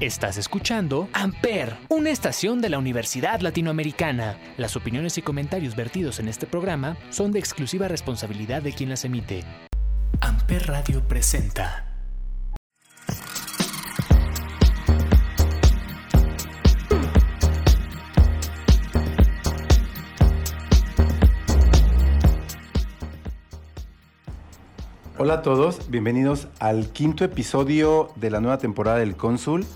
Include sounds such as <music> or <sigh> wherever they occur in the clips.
Estás escuchando Amper, una estación de la Universidad Latinoamericana. Las opiniones y comentarios vertidos en este programa son de exclusiva responsabilidad de quien las emite. Amper Radio presenta. Hola a todos, bienvenidos al quinto episodio de la nueva temporada del Cónsul.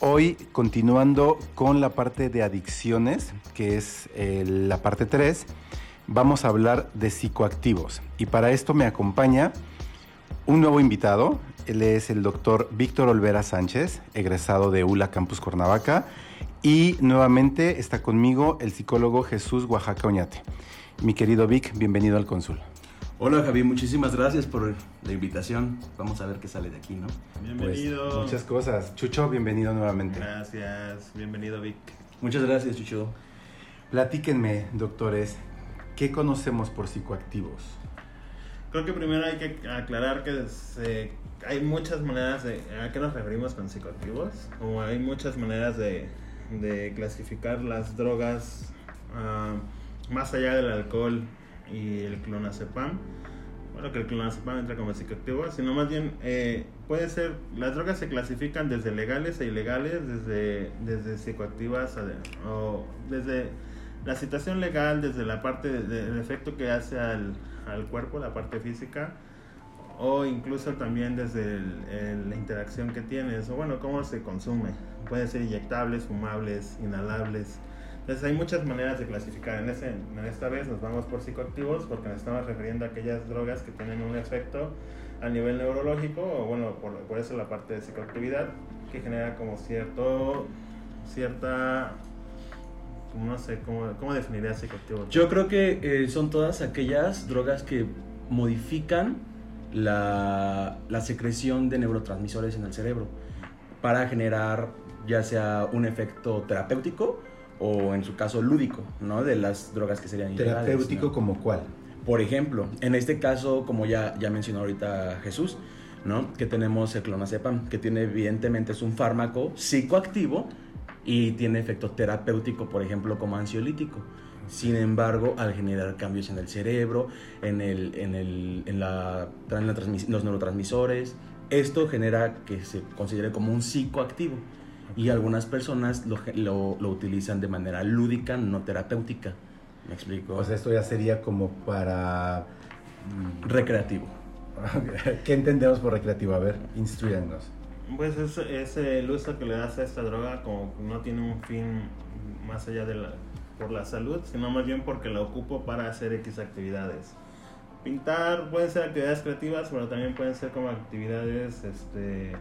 Hoy continuando con la parte de adicciones, que es eh, la parte 3, vamos a hablar de psicoactivos. Y para esto me acompaña un nuevo invitado. Él es el doctor Víctor Olvera Sánchez, egresado de ULA Campus Cuernavaca. Y nuevamente está conmigo el psicólogo Jesús Oaxaca Oñate. Mi querido Vic, bienvenido al Cónsul. Hola Javi, muchísimas gracias por la invitación. Vamos a ver qué sale de aquí, ¿no? Bienvenido. Pues, muchas cosas. Chucho, bienvenido nuevamente. Gracias. Bienvenido, Vic. Muchas gracias, Chucho. Platíquenme, doctores, ¿qué conocemos por psicoactivos? Creo que primero hay que aclarar que se- hay muchas maneras de... ¿A qué nos referimos con psicoactivos? O hay muchas maneras de, de clasificar las drogas ah, más allá del alcohol y el clonazepam. Bueno, que el clonazepam entra como psicoactivo, sino más bien eh, puede ser... Las drogas se clasifican desde legales e ilegales, desde, desde psicoactivas o desde la situación legal, desde la parte de- del efecto que hace al, al cuerpo, la parte física, o incluso también desde el- el- la interacción que tienes, o bueno, cómo se consume. Puede ser inyectables, fumables, inhalables. Entonces hay muchas maneras de clasificar. En, ese, esta vez nos vamos por psicoactivos porque nos estamos refiriendo a aquellas drogas que tienen un efecto a nivel neurológico, o bueno, por, por eso la parte de psicoactividad, que genera como cierto, cierta, no sé, ¿cómo, cómo definiría psicoactivo? Yo creo que eh, son todas aquellas drogas que modifican la, la secreción de neurotransmisores en el cerebro para generar ya sea un efecto terapéutico o en su caso lúdico, ¿no? De las drogas que serían Terapéutico ¿no? como cuál? Por ejemplo, en este caso, como ya, ya mencionó ahorita Jesús, ¿no? Que tenemos el clonazepam, que tiene evidentemente es un fármaco psicoactivo y tiene efecto terapéutico, por ejemplo, como ansiolítico. Sin embargo, al generar cambios en el cerebro, en, el, en, el, en, la, en la los neurotransmisores, esto genera que se considere como un psicoactivo. Y algunas personas lo, lo, lo utilizan de manera lúdica, no terapéutica. ¿Me explico? O sea, esto ya sería como para... mm, recreativo. <laughs> ¿Qué entendemos por recreativo? A ver, instruyanos. Pues es, es el uso que le das a esta droga como no tiene un fin más allá de la, por la salud, sino más bien porque la ocupo para hacer X actividades. Pintar pueden ser actividades creativas, pero también pueden ser como actividades este,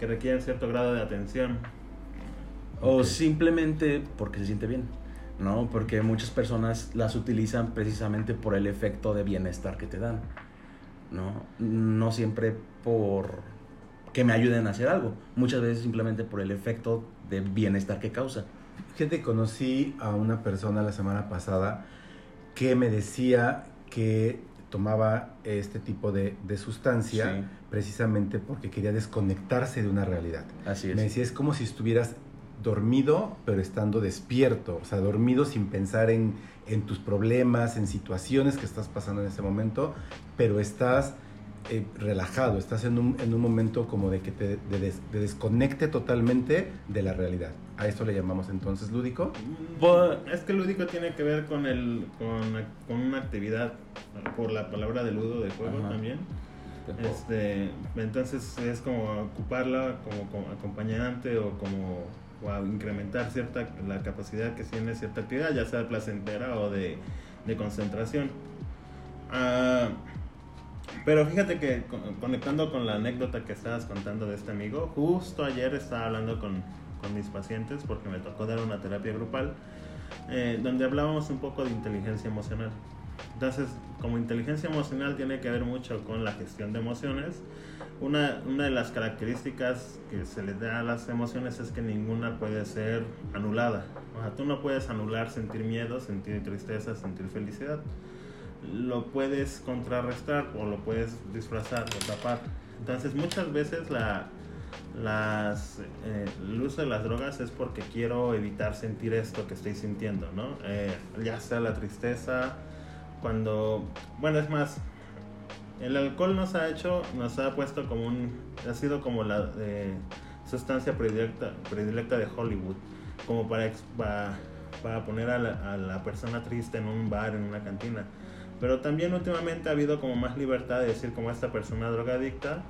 que requieren cierto grado de atención. O simplemente porque se siente bien, ¿no? Porque muchas personas las utilizan precisamente por el efecto de bienestar que te dan, ¿no? No siempre por que me ayuden a hacer algo, muchas veces simplemente por el efecto de bienestar que causa. Gente, conocí a una persona la semana pasada que me decía que tomaba este tipo de, de sustancia Sí. precisamente porque quería desconectarse de una realidad. Así es. Me decía, es como si estuvieras dormido, pero estando despierto. O sea, dormido sin pensar en, en tus problemas, en situaciones que estás pasando en ese momento, pero estás eh, relajado, estás en un, en un momento como de que te de des- de desconecte totalmente de la realidad. A esto le llamamos entonces lúdico. Es que lúdico tiene que ver con, el, con, con una actividad, por la palabra de ludo de juego Ajá. también. Este, entonces es como ocuparla como, como acompañante o como o incrementar cierta la capacidad que tiene cierta actividad, ya sea placentera o de, de concentración. Ah, pero fíjate que con- conectando con la anécdota que estabas contando de este amigo, justo ayer estaba hablando con, con mis pacientes porque me tocó dar una terapia grupal eh, donde hablábamos un poco de inteligencia emocional. Entonces, como inteligencia emocional tiene que ver mucho con la gestión de emociones, una, una de las características que se le da a las emociones es que ninguna puede ser anulada. O sea, tú no puedes anular sentir miedo, sentir tristeza, sentir felicidad. Lo puedes contrarrestar o lo puedes disfrazar o tapar. Entonces, muchas veces la, las, eh, el uso de las drogas es porque quiero evitar sentir esto que estoy sintiendo, ¿no? Eh, ya sea la tristeza, cuando, bueno, es más, el alcohol nos ha hecho, nos ha puesto como un, ha sido como la eh, sustancia predilecta, predilecta de Hollywood, como para, para, para poner a la, a la persona triste en un bar, en una cantina. Pero también últimamente ha habido como más libertad de decir como esta persona drogadicta,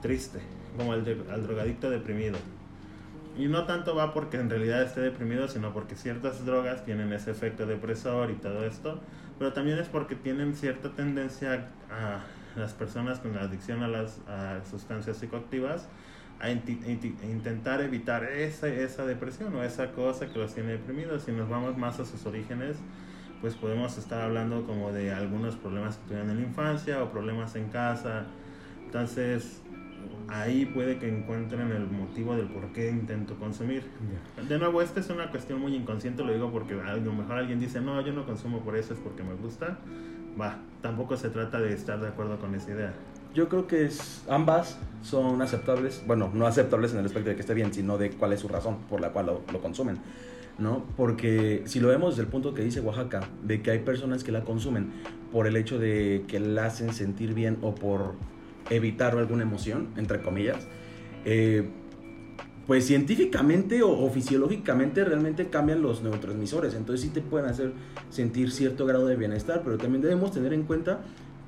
triste, como de, el drogadicto deprimido. Y no tanto va porque en realidad esté deprimido, sino porque ciertas drogas tienen ese efecto depresor y todo esto. Pero también es porque tienen cierta tendencia a las personas con adicción a las a sustancias psicoactivas a intentar evitar esa, esa depresión o esa cosa que los tiene deprimidos. Si nos vamos más a sus orígenes, pues podemos estar hablando como de algunos problemas que tuvieron en la infancia o problemas en casa. Entonces, ahí puede que encuentren el motivo del por qué intento consumir. De nuevo, esta es una cuestión muy inconsciente, lo digo porque a lo mejor alguien dice, no, yo no consumo por eso, es porque me gusta. Va, tampoco se trata de estar de acuerdo con esa idea. Yo creo que es, ambas son aceptables, bueno, no aceptables en el aspecto de que esté bien, sino de cuál es su razón por la cual lo, lo consumen. ¿no? Porque si lo vemos desde el punto que dice Oaxaca, de que hay personas que la consumen por el hecho de que la hacen sentir bien o por evitar alguna emoción, entre comillas, eh, pues científicamente o, o, fisiológicamente realmente cambian los neurotransmisores, entonces sí te pueden hacer sentir cierto grado de bienestar, pero también debemos tener en cuenta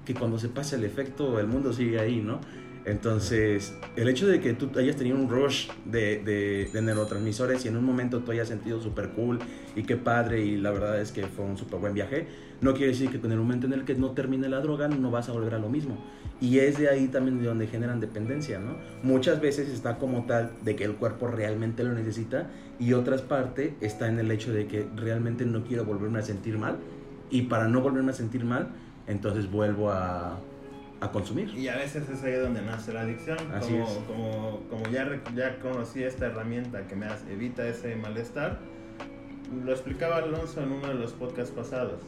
que cuando se pasa el efecto el mundo sigue ahí, ¿no? Entonces, el hecho de que tú hayas tenido un rush de, neurotransmisores y en un momento tú hayas sentido súper cool y qué padre y la verdad es que fue un súper buen viaje, no quiere decir que con el momento en el que no termine la droga no vas a volver a lo mismo. Y es de ahí también de donde generan dependencia, ¿no? Muchas veces está como tal de que el cuerpo realmente lo necesita y otras partes está en el hecho de que realmente no quiero volverme a sentir mal y para no volverme a sentir mal, entonces vuelvo a a consumir. Y a veces es ahí donde nace la adicción. Así como, es. como, como ya, ya conocí esta herramienta que me evita ese malestar, lo explicaba Alonso en uno de los podcasts pasados.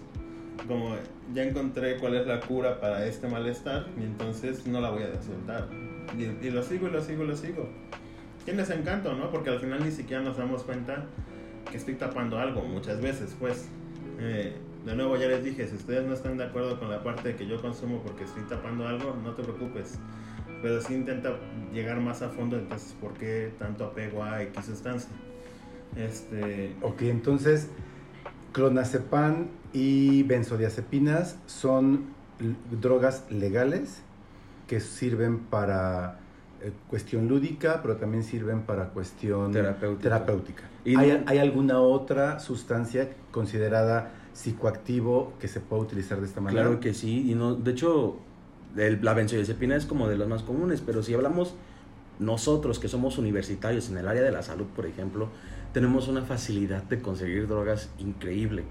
Como ya encontré cuál es la cura para este malestar y entonces no la voy a soltar. Y, y lo sigo y lo sigo y lo sigo. Tienes encanto, ¿no? Porque al final ni siquiera nos damos cuenta que estoy tapando algo muchas veces, pues. Eh, de nuevo ya les dije, si ustedes no están de acuerdo con la parte de que yo consumo porque estoy tapando algo, no te preocupes. Pero sí intenta llegar más a fondo, entonces, ¿por qué tanto apego a X sustancia? Este... Ok, entonces, clonazepam y benzodiazepinas son drogas legales que sirven para eh, cuestión lúdica, pero también sirven para cuestión terapéutica. terapéutica. ¿Y ¿Hay, no- ¿Hay alguna otra sustancia considerada psicoactivo que se pueda utilizar de esta manera? Claro que sí, y no, de hecho, el- la benzodiazepina es como de las más comunes, pero si hablamos nosotros que somos universitarios en el área de la salud, por ejemplo, tenemos una facilidad de conseguir drogas increíble,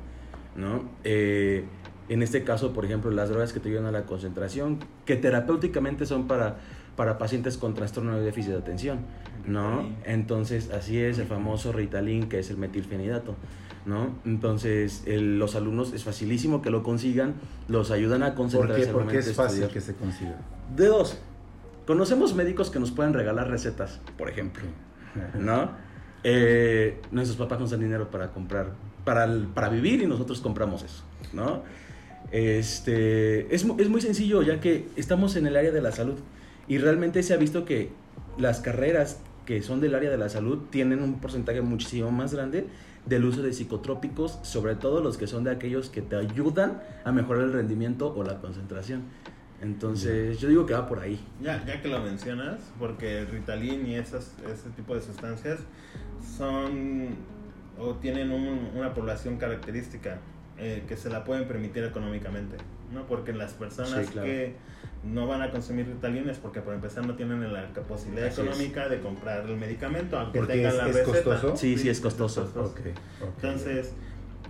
¿no? Eh, en este caso, por ejemplo, las drogas que te ayudan a la concentración, que terapéuticamente son para, para pacientes con trastorno de déficit de atención, ¿no? Ritalin. Entonces, así es el famoso Ritalin, que es el metilfenidato. ¿No? Entonces, el- los alumnos es facilísimo que lo consigan, los ayudan a ¿Por concentrarse. qué? al Porque momento es fácil estudiar. que se consiga. De dos, conocemos médicos que nos pueden regalar recetas, por ejemplo, ¿no? Eh, nuestros papás nos dan dinero para comprar, para, para vivir y nosotros compramos eso, ¿no? Este, es, es muy sencillo ya que estamos en el área de la salud y realmente se ha visto que las carreras que son del área de la salud tienen un porcentaje muchísimo más grande del uso de psicotrópicos, sobre todo los que son de aquellos que te ayudan a mejorar el rendimiento o la concentración. Entonces, yo digo que va por ahí. Ya, ya que lo mencionas, porque el Ritalin y esas, ese tipo de sustancias son o tienen un- una población característica eh, que se la pueden permitir económicamente, ¿no? Porque las personas Sí, claro. que no van a consumir Ritalin es porque por empezar no tienen la posibilidad Así es. económica de comprar el medicamento, aunque Porque tengan es- la es receta. costoso. Sí, sí, es costoso. Ok, ok. Entonces,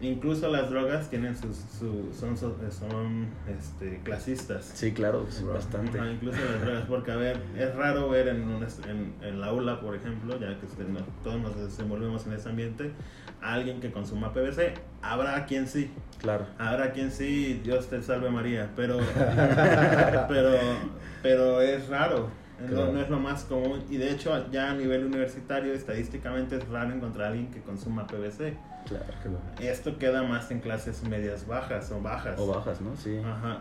incluso las drogas tienen sus, su- son, son, son, este, clasistas. Sí, claro, es Wow. bastante. Ajá, incluso las drogas, porque a ver, es raro ver en, un en, en la aula, por ejemplo, ya que usted no- todos nos desenvolvemos en ese ambiente, a alguien que consuma PVC. Habrá quien sí, Claro. habrá quien sí, Dios te salve María, pero, <laughs> pero, pero es raro. No, no es lo más común. Y de hecho, ya a nivel universitario, estadísticamente es raro encontrar a alguien que consuma PVC. Claro. Esto queda más en clases medias bajas o bajas. O bajas, ¿no? Sí. Ajá.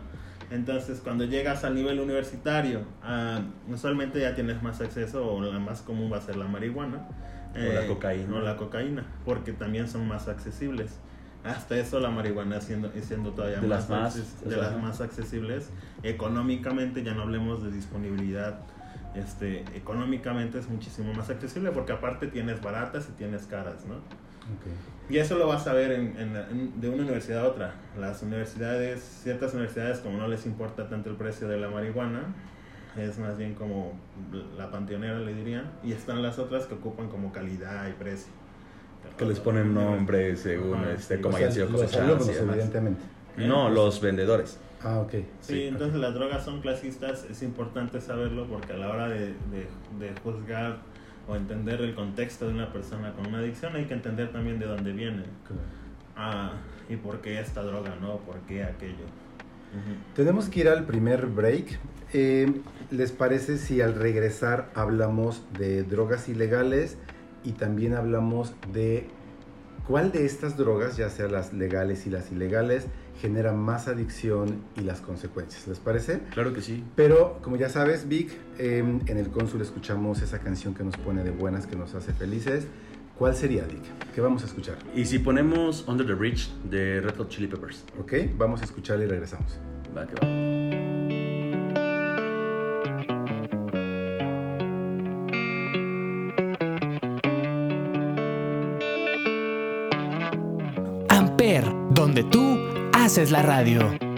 Entonces, cuando llegas al nivel universitario, ah, usualmente ya tienes más acceso, o la más común va a ser la marihuana. eh, O la cocaína. O la cocaína, porque también son más accesibles. Hasta eso la marihuana siendo, siendo todavía De más, las más, acces- de las más accesibles. Económicamente, ya no hablemos de disponibilidad. Este, económicamente es muchísimo más accesible porque aparte tienes baratas y tienes caras, ¿no? Ok. Y eso lo vas a ver en, en en- de una universidad a otra. Las universidades, ciertas universidades, como no les importa tanto el precio de la marihuana, es más bien como la panteonera, le dirían. Y están las otras que ocupan como calidad y precio. Que les ponen nombre según Ajá, este, sí. cómo O sea, hayan sido cosechadas evidentemente. No, los vendedores. Ah, ok. Sí, entonces las drogas son clasistas, es importante saberlo porque a la hora de, de- de juzgar o entender el contexto de una persona con una adicción hay que entender también de dónde viene Claro. ah, y por qué esta droga, ¿no? ¿Por qué aquello? Tenemos que ir al primer break. Eh, ¿Les parece si al regresar hablamos de drogas ilegales y también hablamos de cuál de estas drogas, ya sea las legales y las ilegales, genera más adicción y las consecuencias? ¿Les parece? Claro que sí. Pero como ya sabes, Vic, eh, en el cónsul escuchamos esa canción que nos pone de buenas, que nos hace felices. ¿Cuál sería, Vic? ¿Qué vamos a escuchar? Y si ponemos Under the Bridge de Red Hot Chili Peppers. ¿Ok? Vamos a escucharla y regresamos. Va que va. Amper, donde tú haces la radio.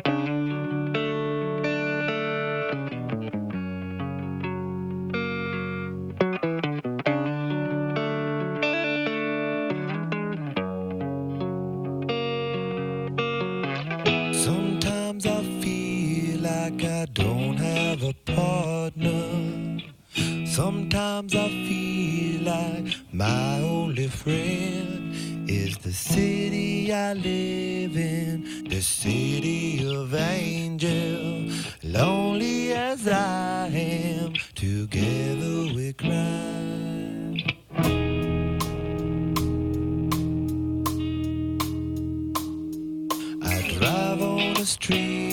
My only friend is the city I live in, the city of angel. Lonely as I am, together we cry. I drive on the streets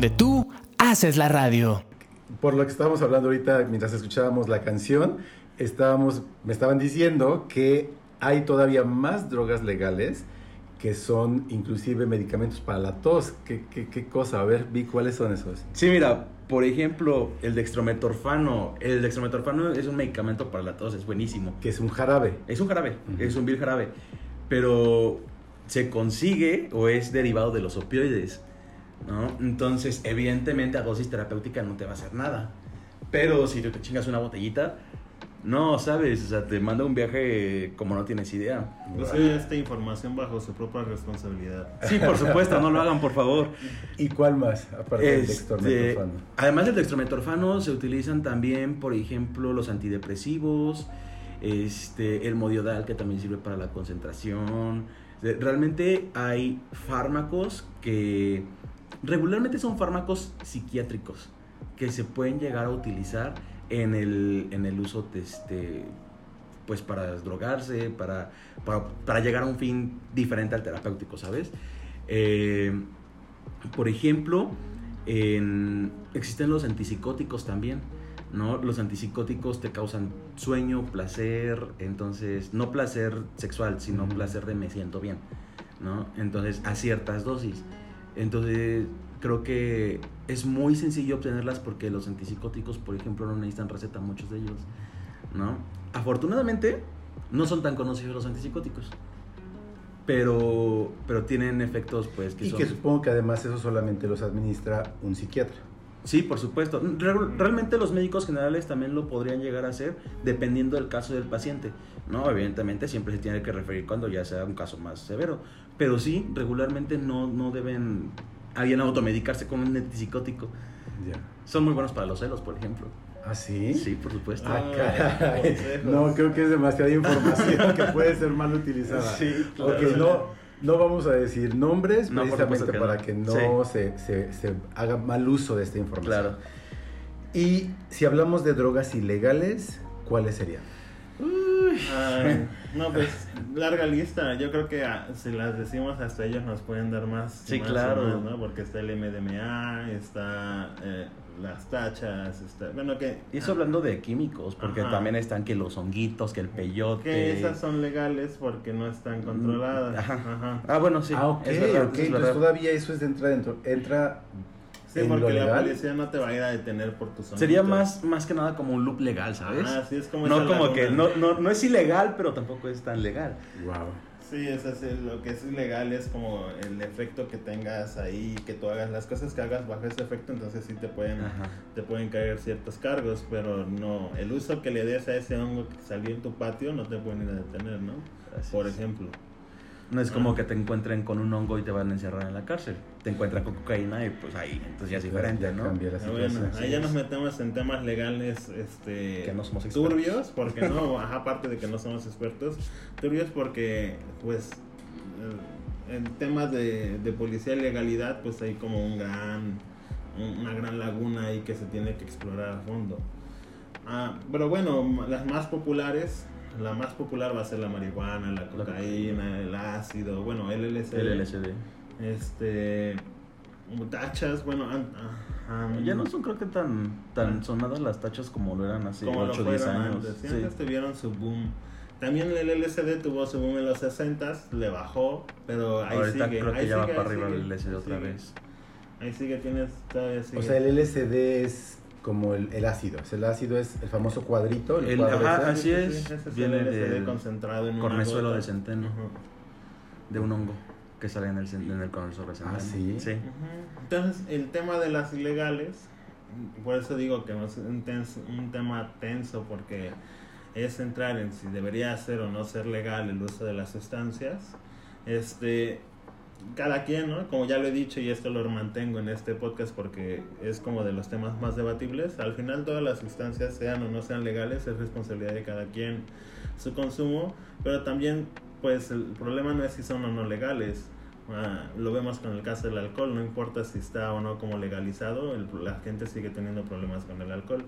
donde tú haces la radio. Por lo que estábamos hablando ahorita mientras escuchábamos la canción, estábamos, me estaban diciendo que hay todavía más drogas legales que son inclusive medicamentos para la tos. ¿Qué, qué, qué cosa? A ver, vi cuáles son esos. Sí, mira, por ejemplo, el dextrometorfano. El dextrometorfano es un medicamento para la tos, es buenísimo. Que es un jarabe. Es un jarabe, es un vil jarabe. Pero se consigue o es derivado de los opioides, ¿no? Entonces, evidentemente a dosis terapéutica no te va a hacer nada. Pero si tú te chingas una botellita, no, ¿sabes? O sea, te manda un viaje como no tienes idea. Recibe esta información bajo su propia responsabilidad. Sí, por supuesto, no lo hagan, por favor. ¿Y cuál más? Aparte del Este, dextrometorfano. además del dextrometorfano, se utilizan también, por ejemplo, los antidepresivos, este, el modiodal, que también sirve para la concentración. Realmente hay fármacos que regularmente son fármacos psiquiátricos que se pueden llegar a utilizar en el, en el uso de este, pues para drogarse, para, para, para llegar a un fin diferente al terapéutico, ¿sabes? Eh, por ejemplo, en- existen los antipsicóticos también, ¿no? Los antipsicóticos te causan sueño, placer, entonces, no placer sexual, sino placer de me siento bien, ¿no? Entonces, a ciertas dosis. Entonces, creo que es muy sencillo obtenerlas porque los antipsicóticos, por ejemplo, no necesitan receta, muchos de ellos, ¿no? Afortunadamente, no son tan conocidos los antipsicóticos. Pero, pero tienen efectos, pues, que Y son... que supongo que además eso solamente los administra un psiquiatra. Sí, por supuesto. Re- realmente los médicos generales también lo podrían llegar a hacer dependiendo del caso del paciente. No, evidentemente siempre se tiene que referir cuando ya sea un caso más severo. Pero sí, regularmente no, no deben alguien automedicarse con un antipsicótico. Ya. Son muy buenos para los celos, por ejemplo. ¿Ah, sí? Sí, por supuesto. Ah, Ah, caray. No, creo que es demasiada información que puede ser mal utilizada. Sí, claro. Ok, no, no vamos a decir nombres No, precisamente que para no. que no se, se- se haga mal uso de esta información. Claro. Y si hablamos de drogas ilegales, ¿cuáles serían? Ay, <laughs> no, pues larga lista. Yo creo que ah, si las decimos hasta ellos nos pueden dar más. Sí, más claro. o más, ¿no? Porque está el MDMA, está eh, las tachas, está. Bueno, que. Y eso hablando de químicos, porque Ajá. también están que los honguitos, que el peyote. Que esas son legales porque no están controladas. Ajá. Ajá. Ah, bueno, sí. ah, ok, es verdad, ok. es Entonces todavía eso es entra dentro, entra Sí, en lo porque la legal. policía no te va a ir a detener por tus Sería honguitos. más, más que nada como un loop legal, ¿sabes? Ah, sí, es como no como laguna. que no, no, no es ilegal, pero tampoco es tan legal. Wow. Sí, es así, lo que es ilegal es como el efecto que tengas ahí, que tú hagas las cosas que hagas bajo ese efecto, entonces sí te pueden, Ajá. te pueden caer ciertos cargos, pero no, el uso que le des a ese hongo que salió en tu patio no te pueden ir a detener, ¿no? Así Por es. ejemplo. No es como que te encuentren con un hongo y te van a encerrar en la cárcel. Te encuentran con cocaína y pues ahí, entonces ya es diferente, Ya ¿no? cambia la Ah, Bueno, ahí ya nos metemos en temas legales este, Que no somos expertos. turbios, porque no, ajá, aparte de que no somos expertos, turbios porque, pues, eh, en temas de, de policía y legalidad, pues hay como un gran, un- una gran laguna ahí que se tiene que explorar a fondo. Ah, pero bueno, las más populares, la más popular va a ser la marihuana, la cocaína, el ácido, bueno, el LSD. El LSD. Este. Tachas, bueno. an- Ya no son creo que tan, tan sonadas las tachas como lo eran hace como lo 8 o 10 fueron años. antes. Sí, antes tuvieron su boom. También el LSD tuvo su boom en los 60 le bajó, pero ahí Ahorita sigue. creo que ahí ya va sigue, para ahí arriba sigue, el LSD otra sigue. vez. Ahí sigue, tienes todavía sigue. O sea, el LSD es como el, el ácido. El ácido es el famoso cuadrito. El, El- cuadro ajá, ese. así es. viene del concentrado en una cornezuelo de centeno. De un hongo que sale en el, en el cornezuelo de centeno. Ah, ¿sí? Entonces, el tema de las ilegales, por eso digo que es un, tenso- un tema tenso porque es entrar en si debería ser o no ser legal el uso de las sustancias. Este, cada quien, ¿no? Como ya lo he dicho y esto lo mantengo en este podcast porque es como de los temas más debatibles, al final todas las sustancias, sean o no sean legales, es responsabilidad de cada quien su consumo, pero también pues el problema no es si son o no legales. Ah, lo vemos con el caso del alcohol, no importa si está o no como legalizado, el- la gente sigue teniendo problemas con el alcohol.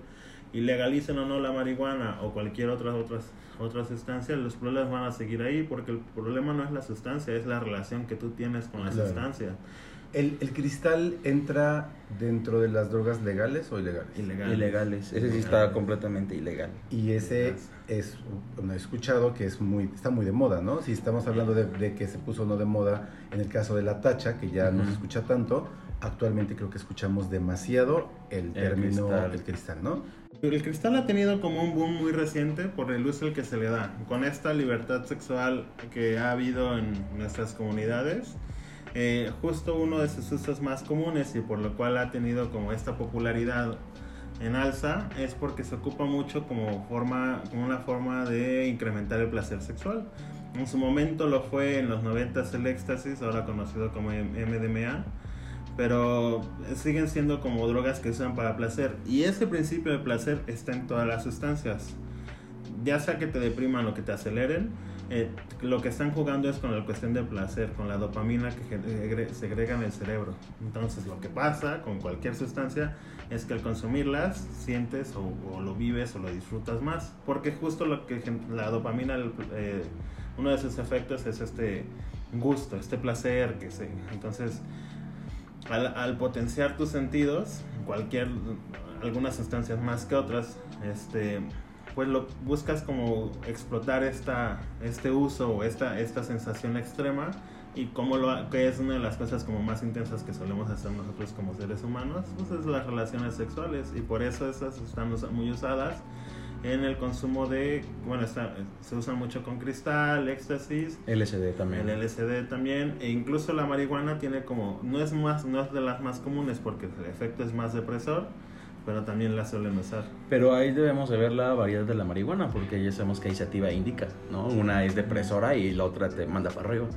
Y legalicen o no la marihuana o cualquier otra otras, otra sustancia, los problemas van a seguir ahí porque el problema no es la sustancia, es la relación que tú tienes con la Claro. sustancia. ¿El, el cristal entra dentro de las drogas legales o ilegales? Ilegal. Ilegales. Ese sí está completamente ilegal. Y ese es, bueno, he escuchado que es muy, está muy de moda, ¿no? Si estamos hablando de, de que se puso no de moda en el caso de la tacha, que ya no se escucha tanto, actualmente creo que escuchamos demasiado el término, cristal. el cristal, ¿no? El cristal ha tenido como un boom muy reciente por el uso que se le da. Con esta libertad sexual que ha habido en nuestras comunidades, eh, justo uno de sus usos más comunes y por lo cual ha tenido como esta popularidad en alza es porque se ocupa mucho como forma como una forma de incrementar el placer sexual. En su momento lo fue en los 90 el éxtasis, ahora conocido como MDMA, pero siguen siendo como drogas que usan para placer y ese principio de placer está en todas las sustancias. Ya sea que te depriman o que te aceleren, eh, lo que están jugando es con la cuestión del placer, con la dopamina que segrega en el cerebro. Entonces lo que pasa con cualquier sustancia es que al consumirlas sientes o, lo vives o lo disfrutas más. Porque justo lo que la dopamina, eh, uno de sus efectos es este gusto, este placer que se... Entonces al, potenciar tus sentidos, cualquier, algunas sustancias más que otras, este, pues lo buscas como explotar esta, este uso o esta, esta sensación extrema y como lo, que es una de las cosas como más intensas que solemos hacer nosotros como seres humanos, pues es las relaciones sexuales y por eso esas están muy usadas en el consumo de, bueno, está, se usan mucho con cristal, éxtasis, LSD también. el LSD también, e incluso la marihuana tiene como, no es más, no es de las más comunes porque el efecto es más depresor, pero también la suelen usar. Pero ahí debemos de ver la variedad de la marihuana, porque ya sabemos que hay sativa e indica, ¿no? Una es depresora y la otra te manda para arriba,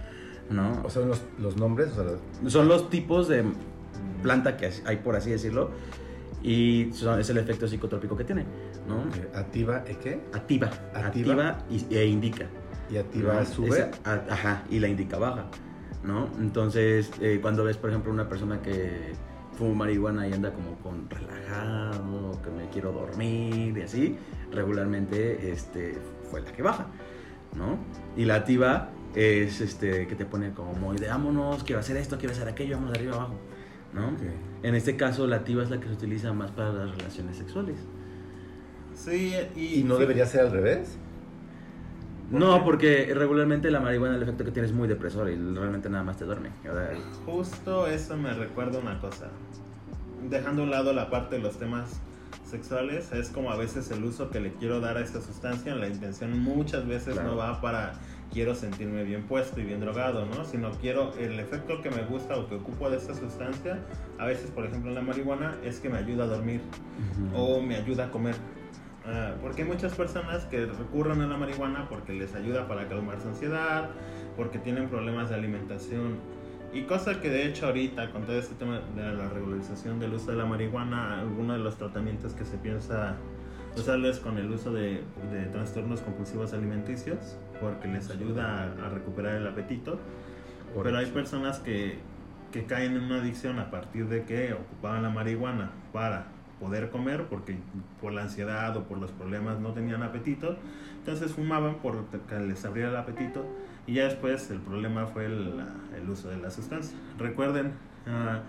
¿no? O sea, los, los nombres, o sea, Son los tipos de planta que hay, por así decirlo, y son- es el efecto psicotrópico que tiene, ¿no? eh, activa, ¿eh, qué? Activa, Activa. y, e indica. Y activa ¿no? sube. Esa- a- ajá, y la indica baja, ¿no? Entonces, eh, cuando ves, por ejemplo, una persona que fuma marihuana y anda como con relajado, que me quiero dormir y así, regularmente este, fue la que baja, ¿no? Y la activa es este, que te pone como muy de vámonos, quiero hacer esto, quiero hacer aquello, vamos de arriba abajo, ¿no? En este caso, la activa es la que se utiliza más para las relaciones sexuales. Sí, y, ¿Y no sí, debería ser al revés? ¿Por No, qué? porque regularmente la marihuana el efecto que tiene es muy depresor y realmente nada más te duerme. O sea, Justo eso me recuerda una cosa. Dejando a un lado la parte de los temas sexuales, es como a veces el uso que le quiero dar a esta sustancia, la intención muchas veces Claro. no va para quiero sentirme bien puesto y bien drogado, ¿no? Sino quiero el efecto que me gusta o que ocupo de esta sustancia, a veces por ejemplo en la marihuana es que me ayuda a dormir o me ayuda a comer. Ah, porque hay muchas personas que recurren a la marihuana porque les ayuda para calmar su ansiedad, porque tienen problemas de alimentación. Y cosa que de hecho ahorita con todo este tema de la regularización del uso de la marihuana, alguno de los tratamientos que se piensa usarles con el uso de, de trastornos compulsivos alimenticios, porque les ayuda a, a recuperar el apetito. Pero hay personas que, que caen en una adicción a partir de que ocupaban la marihuana para poder comer porque por la ansiedad o por los problemas no tenían apetito. Entonces fumaban porque les abría el apetito y ya después el problema fue el, el uso de la sustancia. Recuerden, ah,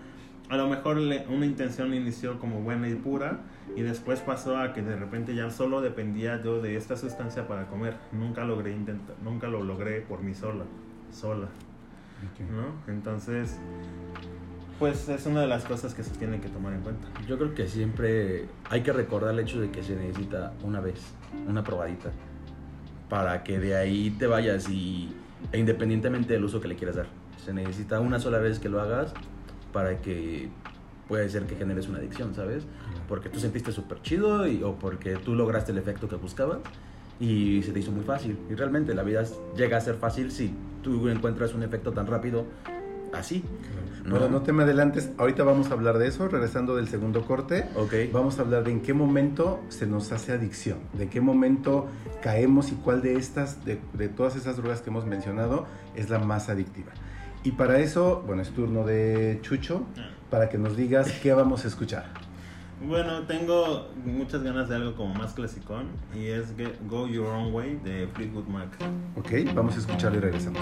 a lo mejor una intención inició como buena y pura y después pasó a que de repente ya solo dependía yo de esta sustancia para comer. Nunca logré intentar, nunca lo logré por mí sola, sola. ¿no? Entonces, pues es una de las cosas que se tienen que tomar en cuenta. Yo creo que siempre hay que recordar el hecho de que se necesita una vez, una probadita, para que de ahí te vayas y e independientemente del uso que le quieras dar. Se necesita una sola vez que lo hagas para que puede ser que generes una adicción, ¿sabes? Porque tú sentiste súper chido y, o porque tú lograste el efecto que buscabas y se te hizo muy fácil. Y realmente la vida llega a ser fácil si tú encuentras un efecto tan rápido así. ¿no? Bueno, no te me adelantes. Ahorita vamos a hablar de eso, regresando del segundo corte. Ok. Vamos a hablar de en qué momento se nos hace adicción, de qué momento caemos y cuál de estas, de, de todas esas drogas que hemos mencionado, es la más adictiva. Y para eso, bueno, es turno de Chucho, para que nos digas qué vamos a escuchar. Bueno, tengo muchas ganas de algo como más clasicón y es Go Your Own Way de Fleetwood Mac. ¿Ok? Vamos a escucharlo y regresamos.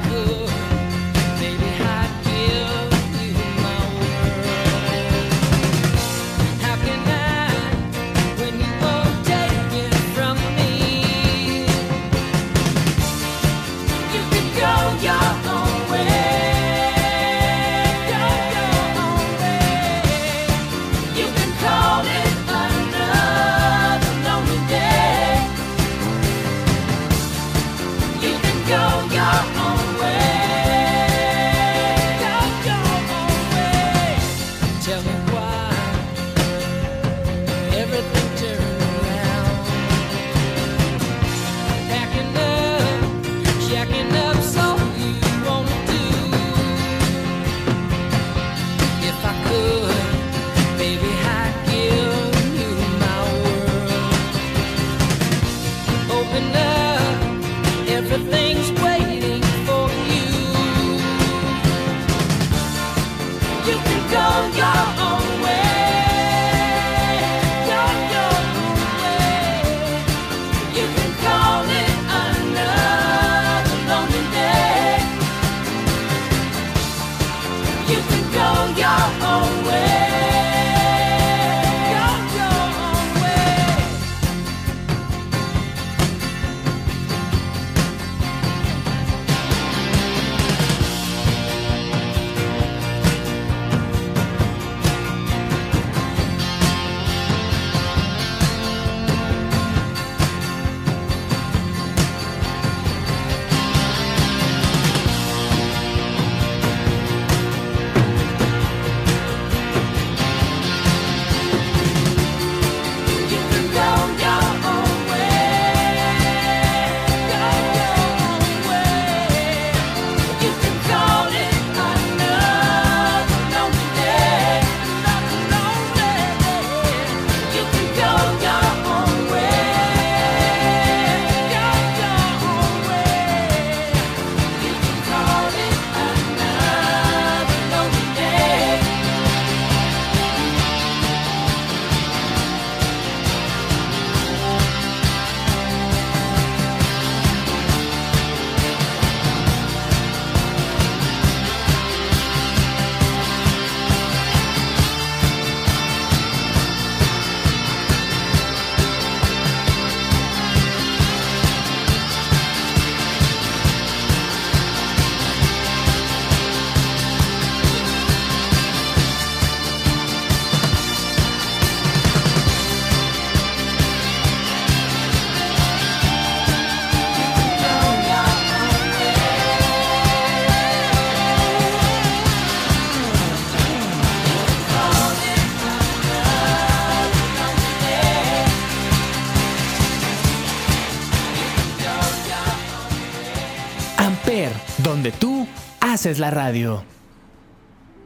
haces la radio.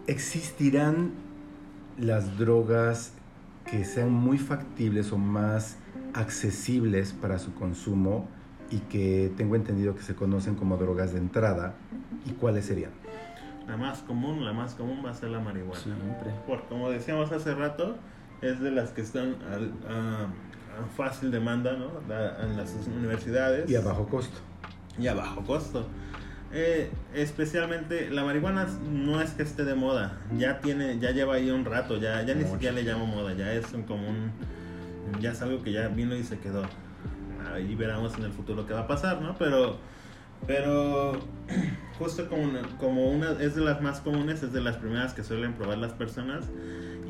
¿Existirán las drogas que sean muy factibles o más accesibles para su consumo y que tengo entendido que se conocen como drogas de entrada? ¿Y cuáles serían? La más común, la más común va a ser la marihuana. Siempre. Por, como decíamos hace rato, es de las que están al- a, a fácil demanda ¿no? En las universidades. Y a bajo costo. y a bajo costo. Eh, especialmente la marihuana no es que esté de moda, ya tiene, ya lleva ahí un rato, ya, ya ni siquiera le llamo moda, ya es un, como un, ya es algo que ya vino y se quedó. Ahí veremos en el futuro qué va a pasar, ¿no? Pero, pero <clears throat> justo como una, como una es de las más comunes, es de las primeras que suelen probar las personas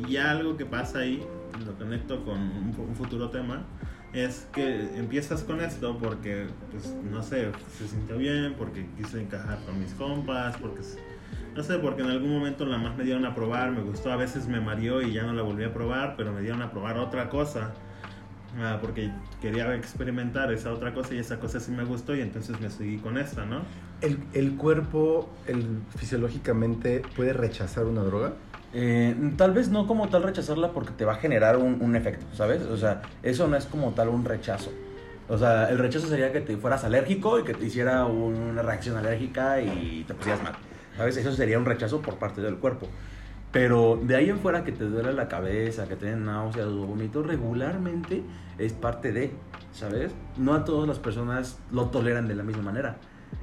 y algo que pasa ahí, lo conecto con un, un futuro tema, es que empiezas con esto porque, pues, no sé, se sintió bien, porque quise encajar con mis compas, porque, no sé, porque en algún momento la más me dieron a probar, me gustó, a veces me mareó y ya no la volví a probar, pero me dieron a probar otra cosa. ah, porque quería experimentar esa otra cosa y esa cosa sí me gustó y entonces me seguí con esta, ¿no? ¿El, el cuerpo el, fisiológicamente puede rechazar una droga? Eh, tal vez no como tal rechazarla porque te va a generar un, efecto, ¿sabes? O sea, eso no es como tal un rechazo. O sea, el rechazo sería que te fueras alérgico y que te hiciera una reacción alérgica y te pusieras mal. ¿Sabes? Eso sería un rechazo por parte del cuerpo. Pero de ahí en fuera que te duele la cabeza, que te náuseas o vómitos, regularmente es parte de, ¿sabes? No a todas las personas lo toleran de la misma manera.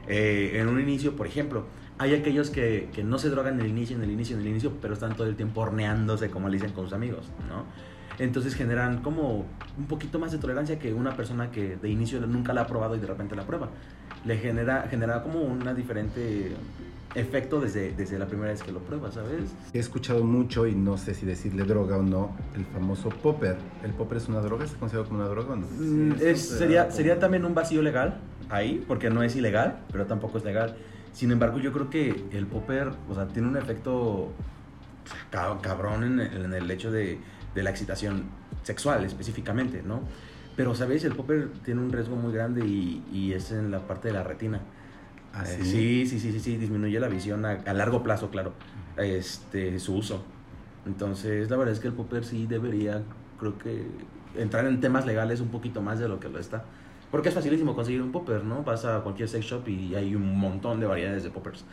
Eh, en un inicio, por ejemplo, hay aquellos que, que no se drogan en el inicio, en el inicio, en el inicio, pero están todo el tiempo horneándose, como le dicen con sus amigos, ¿no? Entonces generan como un poquito más de tolerancia que una persona que de inicio nunca la ha probado y de repente la prueba. Le genera, genera como una diferente efecto desde, desde la primera vez que lo prueba, ¿sabes? He escuchado mucho y no sé si decirle droga o no, el famoso popper. ¿El popper es una droga? ¿Se considera como una droga o no? Mm, es- sería, sería también un vacío legal ahí, porque no es ilegal, pero tampoco es legal. Sin embargo, yo creo que el popper, o sea, tiene un efecto ca- cabrón en el, en el hecho de, de la excitación sexual específicamente, ¿no? Pero, ¿sabes? El popper tiene un riesgo muy grande y, y es en la parte de la retina. ¿Ah, Eh, sí? sí, sí, sí, sí, sí, disminuye la visión a, a largo plazo, claro, este, su uso. Entonces, la verdad es que el popper sí debería, creo que, entrar en temas legales un poquito más de lo que lo está. Porque es facilísimo conseguir un popper, ¿no? Vas a cualquier sex shop y hay un montón de variedades de poppers.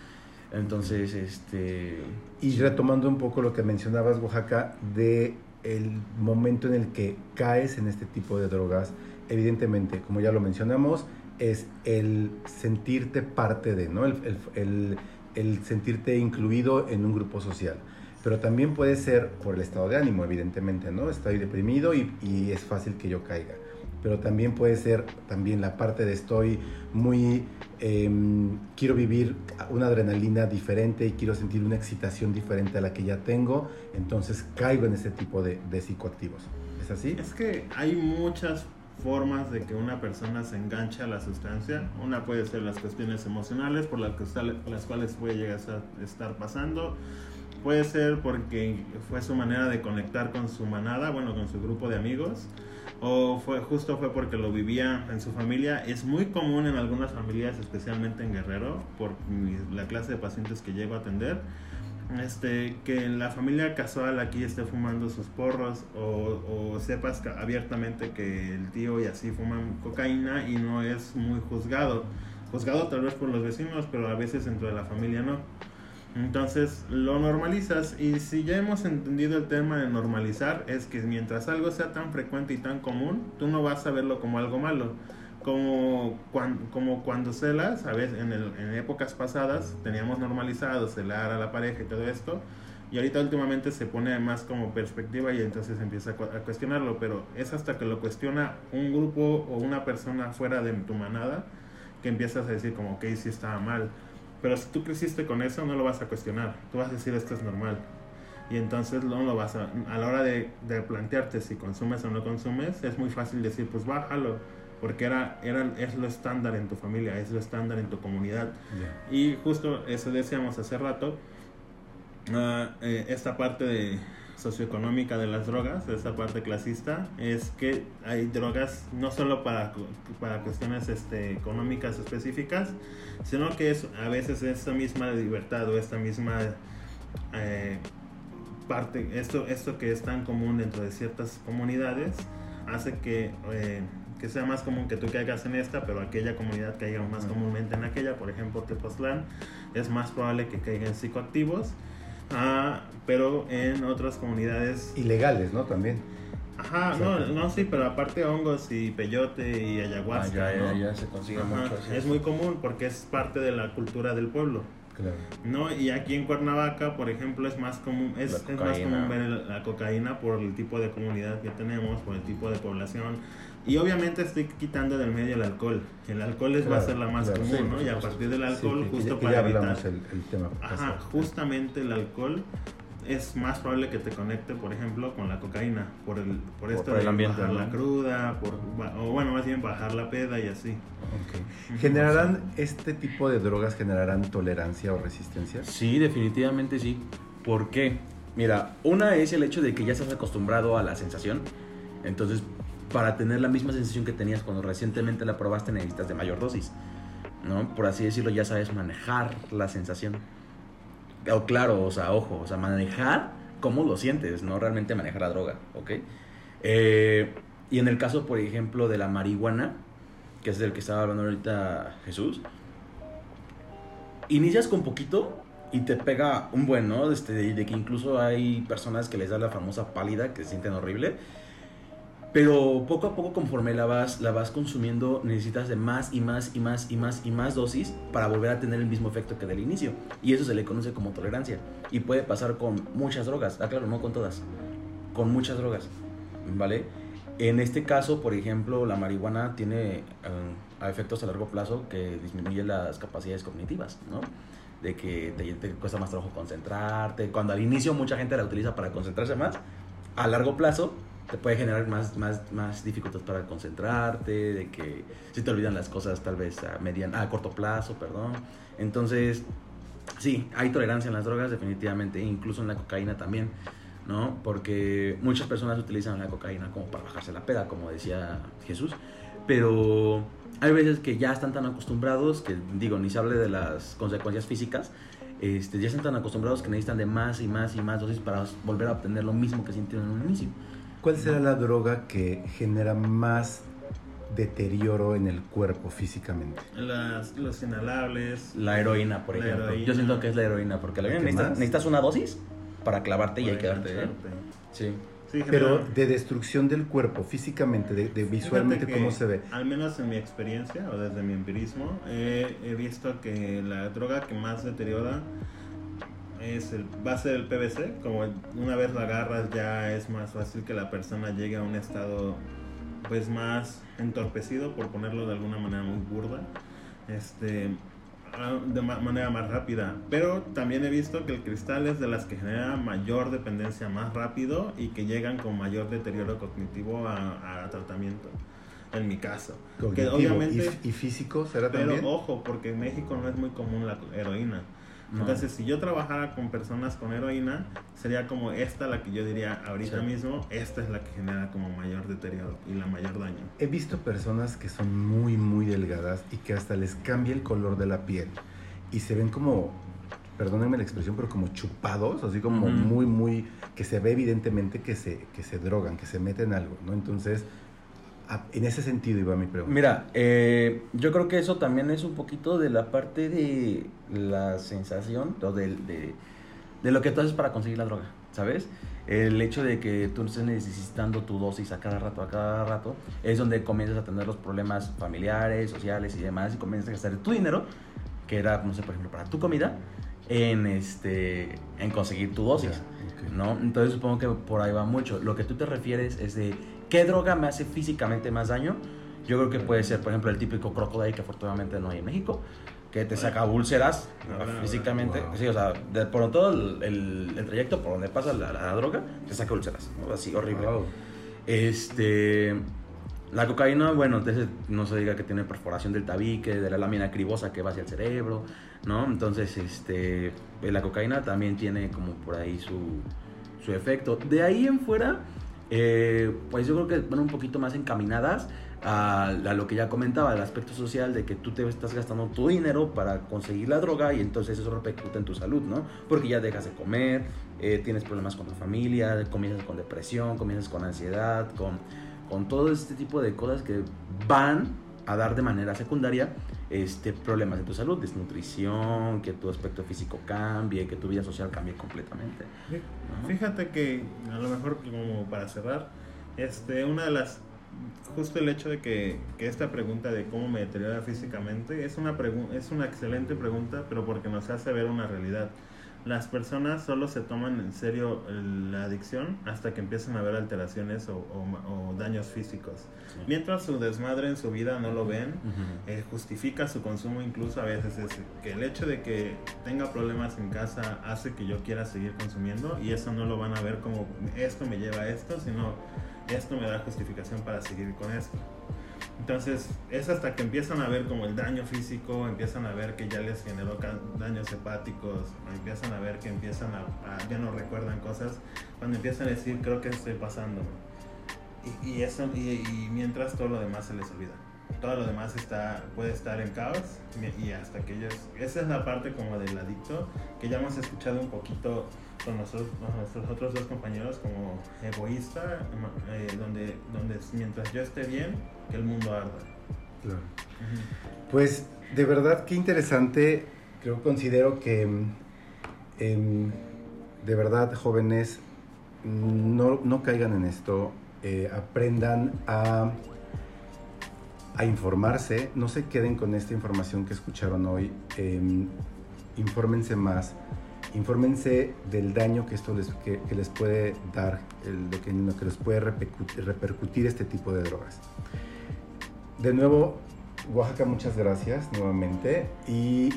Entonces, este... Y retomando un poco lo que mencionabas, Oaxaca, de el momento en el que caes en este tipo de drogas, evidentemente, como ya lo mencionamos, es el sentirte parte de, ¿no? El, el- el- el sentirte incluido en un grupo social. Pero también puede ser por el estado de ánimo, evidentemente, ¿no? Estoy deprimido y, y es fácil que yo caiga. Pero también puede ser también la parte de estoy muy em, quiero vivir una adrenalina diferente y quiero sentir una excitación diferente a la que ya tengo, entonces caigo en ese tipo de, de psicoactivos. ¿Es así? Es que hay muchas formas de que una persona se enganche a la sustancia. Una puede ser las cuestiones emocionales por las, que está- las cuales puede llegar a estar pasando. Puede ser porque fue su manera de conectar con su manada, bueno, con su grupo de amigos. O fue justo fue porque lo vivía en su familia. Es muy común en algunas familias, especialmente en Guerrero, por mi- la clase de pacientes que llego a atender este, que la familia casual aquí esté fumando sus porros o, o sepas abiertamente que el tío y así fuman cocaína y no es muy juzgado. Juzgado tal vez por los vecinos, pero a veces dentro de la familia no. Entonces lo normalizas y si ya hemos entendido el tema de normalizar es que mientras algo sea tan frecuente y tan común, tú no vas a verlo como algo malo. Como, cuan- como cuando celas, a veces en, el- en épocas pasadas teníamos normalizado celar a la pareja y todo esto, y ahorita últimamente se pone más como perspectiva y entonces empieza a cuestionarlo, pero es hasta que lo cuestiona un grupo o una persona fuera de tu manada que empiezas a decir como, ok, sí estaba mal. Pero si tú creciste con eso, no lo vas a cuestionar. Tú vas a decir esto es normal. Y entonces no lo vas a... A la hora de, de plantearte si consumes o no consumes, es muy fácil decir, pues bájalo. Porque era, era, es lo estándar en tu familia, es lo estándar en tu comunidad. Y justo eso decíamos hace rato, ah, eh, esta parte de socioeconómica de las drogas, esta parte clasista, es que hay drogas no solo para, para cuestiones este, económicas específicas, sino que es a veces esta misma libertad o esta misma eh, parte, esto, esto que es tan común dentro de ciertas comunidades, hace que, eh, que sea más común que tú caigas en esta, pero aquella comunidad caiga más comúnmente en aquella. Por ejemplo, Tepoztlán es más probable que caigan psicoactivos, ah, pero en otras comunidades... Ilegales, ¿no? También. Ajá, no, no, sí, pero aparte hongos y peyote y ayahuasca, Ah, ya, ¿no? ya se consigue Ajá, mucho. así es muy común porque es parte de la cultura del pueblo. Claro. ¿no? Y aquí en Cuernavaca, por ejemplo, es más común, es, más común ver la cocaína por el tipo de comunidad que tenemos, por el tipo de población. Y obviamente estoy quitando del medio el alcohol. El alcohol es, va a Claro, ser la más claro, común, sí, ¿no? Y a partir del Sí, alcohol, que- que justo ya- que para ya evitar... hablamos el, el tema. Ajá, justamente el alcohol es más probable que te conecte, por ejemplo, con la cocaína, por el por esto por el de ambiente, bajar ¿no? la cruda, por o bueno, más bien bajar la peda y así. Ok. ¿Generarán este tipo de drogas generarán tolerancia o resistencia? Sí, definitivamente sí. ¿Por qué? Mira, una es el hecho de que ya estás acostumbrado a la sensación. Entonces, para tener la misma sensación que tenías cuando recientemente la probaste, necesitas de mayor dosis. ¿No? Por así decirlo, ya sabes manejar la sensación. O claro, o sea, ojo, o sea, manejar cómo lo sientes, no realmente manejar la droga, ¿ok? Eh, y en el caso, por ejemplo, de la marihuana, que es del que estaba hablando ahorita Jesús, inicias con poquito y te pega un buen, ¿no? Este, de, que incluso hay personas que les da la famosa pálida, que se sienten horrible. Pero poco a poco, conforme la vas, la vas consumiendo, necesitas de más y más y más y más y más dosis para volver a tener el mismo efecto que del inicio. Y eso se le conoce como tolerancia. Y puede pasar con muchas drogas. Ah, claro, no con todas. Con muchas drogas. ¿Vale? En este caso, por ejemplo, la marihuana tiene eh, a efectos a largo plazo que disminuye las capacidades cognitivas, ¿no? De que te, te cuesta más trabajo concentrarte. Cuando al inicio mucha gente la utiliza para concentrarse más, a largo plazo te puede generar más, más, más dificultad para concentrarte, de que si te olvidan las cosas tal vez a, median, a corto plazo, perdón. Entonces, sí, hay tolerancia en las drogas definitivamente, incluso en la cocaína también, ¿no? Porque muchas personas utilizan la cocaína como para bajarse la peda, como decía Jesús, pero hay veces que ya están tan acostumbrados, que digo, ni se hable de las consecuencias físicas, este, ya están tan acostumbrados que necesitan de más y más y más dosis para volver a obtener lo mismo que sintieron en un inicio. ¿Cuál será la droga que genera más deterioro en el cuerpo físicamente? Las, los inhalables. La heroína, por La ejemplo. heroína. Yo siento que es la heroína, porque la ¿La heroína que necesitas, más? necesitas una dosis para clavarte y ahí quedarte. ¿eh? engancharte. Sí. Sí, Pero de destrucción del cuerpo, físicamente, de, de visualmente, ¿cómo se ve? Al menos en mi experiencia o desde mi empirismo, he visto que la droga que más deteriora es el, va a ser el PVC. Como una vez la agarras, ya es más fácil que la persona llegue a un estado pues más entorpecido, por ponerlo de alguna manera muy burda. Este ah, de ma- manera más rápida. Pero también he visto que el cristal es de las que genera mayor dependencia más rápido y que llegan con mayor deterioro cognitivo a, a tratamiento. En mi caso. Que Cognitivo obviamente, y, y físico será pero también. ojo, porque en México no es muy común la heroína. No. Entonces, si yo trabajara con personas con heroína, sería como esta la que yo diría ahorita Sí. mismo, esta es la que genera como mayor deterioro y la mayor daño. He visto personas que son muy, muy delgadas y que hasta les cambia el color de la piel y se ven como, perdónenme la expresión, pero como chupados, así como Ujú. muy, muy, que se ve evidentemente que se, que se drogan, que se meten algo, ¿no? Entonces, en ese sentido iba mi pregunta. Mira, eh, yo creo que eso también es un poquito de la parte de la sensación o de, de lo que tú haces para conseguir la droga, ¿sabes? El hecho de que tú estés necesitando tu dosis a cada rato, a cada rato, es donde comienzas a tener los problemas familiares, sociales y demás, y comienzas a gastar tu dinero, que era, no sé, por ejemplo, para tu comida, en, este, en conseguir tu dosis. ¿no? Entonces supongo que por ahí va mucho. Lo que tú te refieres es de qué droga me hace físicamente más daño. Yo creo que puede ser, por ejemplo, el típico crocodile que afortunadamente no hay en México, que te saca úlceras físicamente. wow. Sí, o sea, de, por todo el, el- el trayecto por donde pasa la, la droga, te saca úlceras. ¿no? Así, horrible. Wow. Este. La cocaína, bueno, entonces no se diga que tiene perforación del tabique, de la lámina cribosa que va hacia el cerebro, ¿no? Entonces, este, eh, la cocaína también tiene como por ahí su, su efecto. De ahí en fuera, eh, pues yo creo que van un poquito más encaminadas a, lo que ya comentaba, el aspecto social de que tú te estás gastando tu dinero para conseguir la droga y entonces eso repercute en tu salud, ¿no? Porque ya dejas de comer, eh, tienes problemas con tu familia, comienzas con depresión, comienzas con ansiedad, con, con todo este tipo de cosas que van a dar de manera secundaria este, problemas en tu salud, desnutrición, que tu aspecto físico cambie, que tu vida social cambie completamente. ¿no? Fíjate que a lo mejor como para cerrar, este, una de las justo el hecho de que, que esta pregunta de cómo me deteriora físicamente es una es una excelente pregunta, pero porque nos hace ver una realidad. Las personas solo se toman en serio la adicción hasta que empiezan a ver alteraciones o, o- o daños físicos. Sí. Mientras su desmadre en su vida no lo ven, eh, justifica su consumo incluso a veces es que el hecho de que tenga problemas en casa hace que yo quiera seguir consumiendo y eso no lo van a ver como esto me lleva a esto, sino esto me da justificación para seguir con esto. Entonces es hasta que empiezan a ver como el daño físico, empiezan a ver que ya les generó daños hepáticos, empiezan a ver que empiezan a, ya no recuerdan cosas, cuando empiezan a decir creo que estoy pasando. Y, eso y, y mientras todo lo demás se les olvida todo lo demás está puede estar en caos y hasta que ellos esa es la parte como del adicto que ya hemos escuchado un poquito con con nuestros otros dos compañeros como egoísta eh, donde donde mientras yo esté bien que el mundo arda. Claro. Pues de verdad que interesante. Creo considero que em, de verdad, jóvenes, no, no caigan en esto, eh, aprendan a, a informarse, no se queden con esta información que escucharon hoy, em, infórmense más, infórmense del daño que esto les, que, que les puede dar, el- lo, que, lo que les puede repercutir, repercutir este tipo de drogas. De nuevo, Oaxaca, muchas gracias nuevamente. Y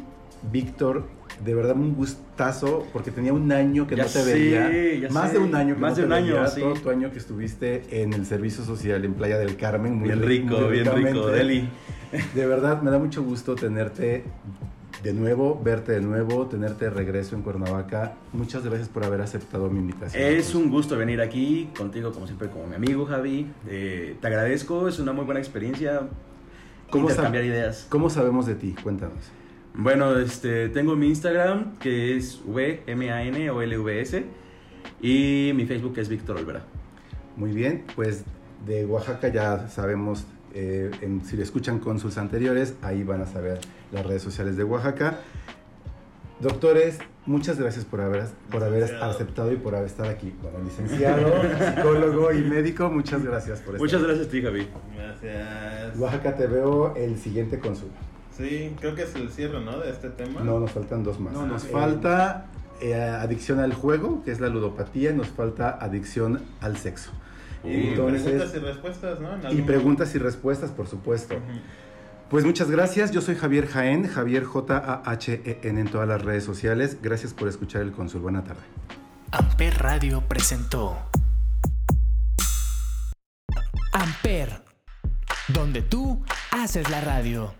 Víctor, de verdad un gustazo, porque tenía un año que Ya no te sé, veía. ya Más sé. de un año que Más no de te un año, veía, sí. Todo tu año que estuviste en el servicio social en Playa del Carmen. Muy Bien ri- rico, muy bien rico. Deli. <laughs> De verdad, me da mucho gusto tenerte de nuevo, verte de nuevo, tenerte de regreso en Cuernavaca. Muchas gracias por haber aceptado mi invitación. Es un gusto venir aquí contigo, como siempre, como mi amigo Javi. Eh, te agradezco, es una muy buena experiencia. ¿Cómo intercambiar ideas. ¿Cómo sabemos de ti? Cuéntanos. Bueno, este, tengo mi Instagram que es V-M-A-N-O-L-V-S y mi Facebook es Víctor Olvera. Muy bien, pues de Oaxaca ya sabemos, eh, en- si le escuchan cónsuls anteriores, ahí van a saber las redes sociales de Oaxaca. Doctores, muchas gracias por haber, por haber aceptado y por haber estar aquí. Bueno, licenciado, psicólogo y médico, muchas gracias por estar Muchas gracias a ti, Javi. Gracias. Oaxaca, te veo el siguiente cónsul. Sí, creo que es el cierre, ¿no? De este tema. No, nos faltan dos más. No, nos eh, falta eh, adicción al juego, que es la ludopatía, y nos falta adicción al sexo. Y Entonces- preguntas y respuestas, ¿no? En Y preguntas y respuestas, por supuesto. Ujú. Pues muchas gracias, yo soy Javier Jaén, Javier J-A-H-E-N en todas las redes sociales. Gracias por escuchar el Consul. Buena tarde. Amper Radio presentó Amper, donde tú haces la radio.